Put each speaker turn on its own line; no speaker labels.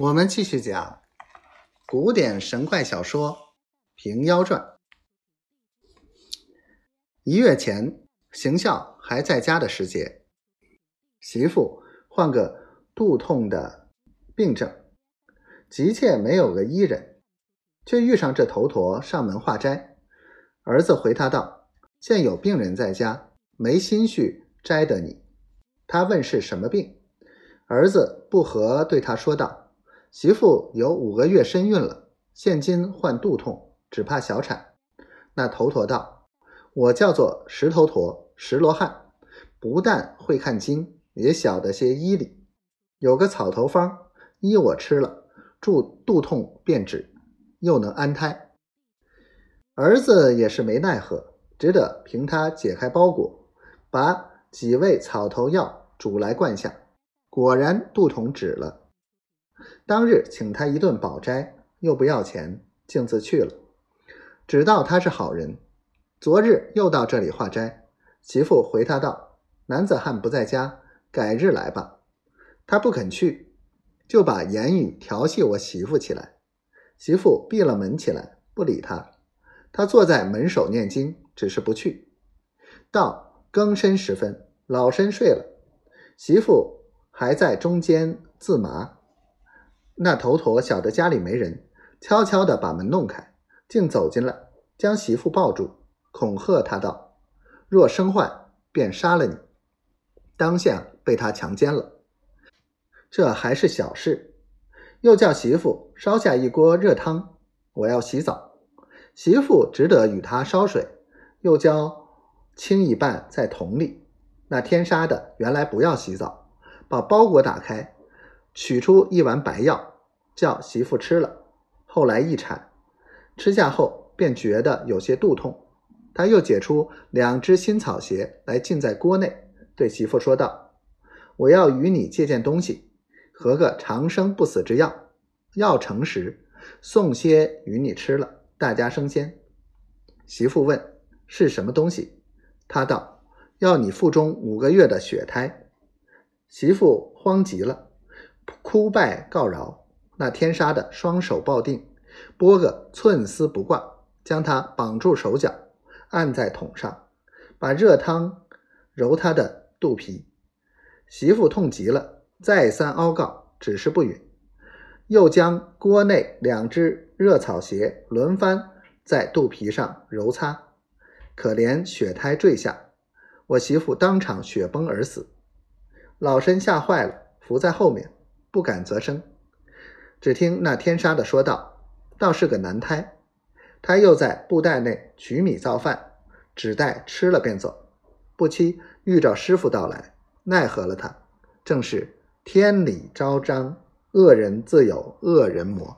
我们继续讲古典神怪小说《平妖传》。一月前，邢孝还在家的时节，媳妇患个肚痛的病症，急切没有个医人，却遇上这头陀上门化斋。儿子回他道：“现有病人在家，没心绪摘得你。”他问是什么病，儿子不和对他说道。媳妇有五个月身孕了，现今患肚痛，只怕小产。那头陀道：“我叫做石头陀，石罗汉，不但会看经，也晓得些医理。有个草头方，医我吃了，助肚痛便止，又能安胎。”儿子也是没奈何，只得凭他解开包裹，把几味草头药煮来灌下，果然肚痛止了。当日请他一顿饱斋，又不要钱，径自去了。只道他是好人。昨日又到这里化斋，媳妇回他道：“男子汉不在家，改日来吧。”他不肯去，就把言语调戏我媳妇起来。媳妇闭了门起来，不理他。他坐在门首念经，只是不去。到更深时分，老身睡了，媳妇还在中间自麻。那头陀晓得家里没人，悄悄地把门弄开，竟走进来，将媳妇抱住，恐吓他道：“若生坏，便杀了你。”当下被他强奸了。这还是小事，又叫媳妇烧下一锅热汤，我要洗澡。媳妇只得与他烧水，又浇清一半在桶里。那天杀的原来不要洗澡，把包裹打开，取出一碗白药。叫媳妇吃了，后来一产，吃下后便觉得有些肚痛。他又解出两只新草鞋来浸在锅内，对媳妇说道：“我要与你借件东西，合个长生不死之药。药成时，送些与你吃了，大家升仙。”媳妇问：“是什么东西？”他道：“要你腹中五个月的血胎。”媳妇慌极了，哭拜告饶。那天杀的双手抱定，拨个寸丝不挂，将他绑住手脚，按在桶上，把热汤揉他的肚皮。媳妇痛极了，再三凹告，只是不允。又将锅内两只热草鞋轮番在肚皮上揉擦，可怜血胎坠下，我媳妇当场血崩而死。老身吓坏了，伏在后面，不敢则声。只听那天杀的说道：“倒是个男胎。”他又在布袋内取米造饭，只待吃了便走。不期遇着师傅到来，奈何了他。正是天理昭彰，恶人自有恶人磨。